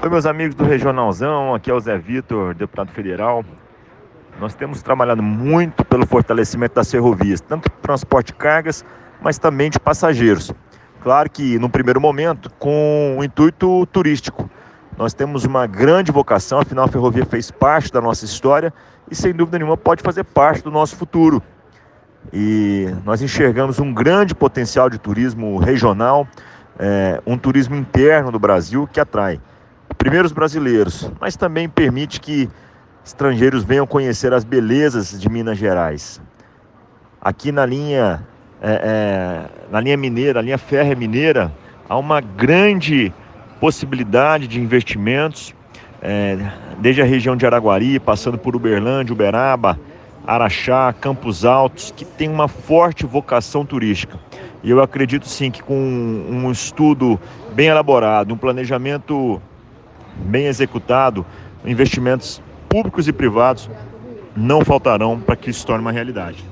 Oi, meus amigos do Regionalzão, aqui é o Zé Vitor, deputado federal. Nós temos trabalhado muito pelo fortalecimento das ferrovias, tanto transporte de cargas, mas também de passageiros. Claro que, no primeiro momento, com o intuito turístico. Nós temos uma grande vocação, afinal, a ferrovia fez parte da nossa história e, sem dúvida nenhuma, pode fazer parte do nosso futuro. E nós enxergamos um grande potencial de turismo regional, é, um turismo interno do Brasil que atrai primeiro os brasileiros, mas também permite que estrangeiros venham conhecer as belezas de Minas Gerais. Aqui na linha, é, é, na linha mineira, a linha férrea mineira, há uma grande possibilidade de investimentos, é, desde a região de Araguari, passando por Uberlândia, Uberaba, Araxá, Campos Altos, que tem uma forte vocação turística. E eu acredito sim que com um estudo bem elaborado, um planejamento bem executado, investimentos públicos e privados não faltarão para que isso se torne uma realidade.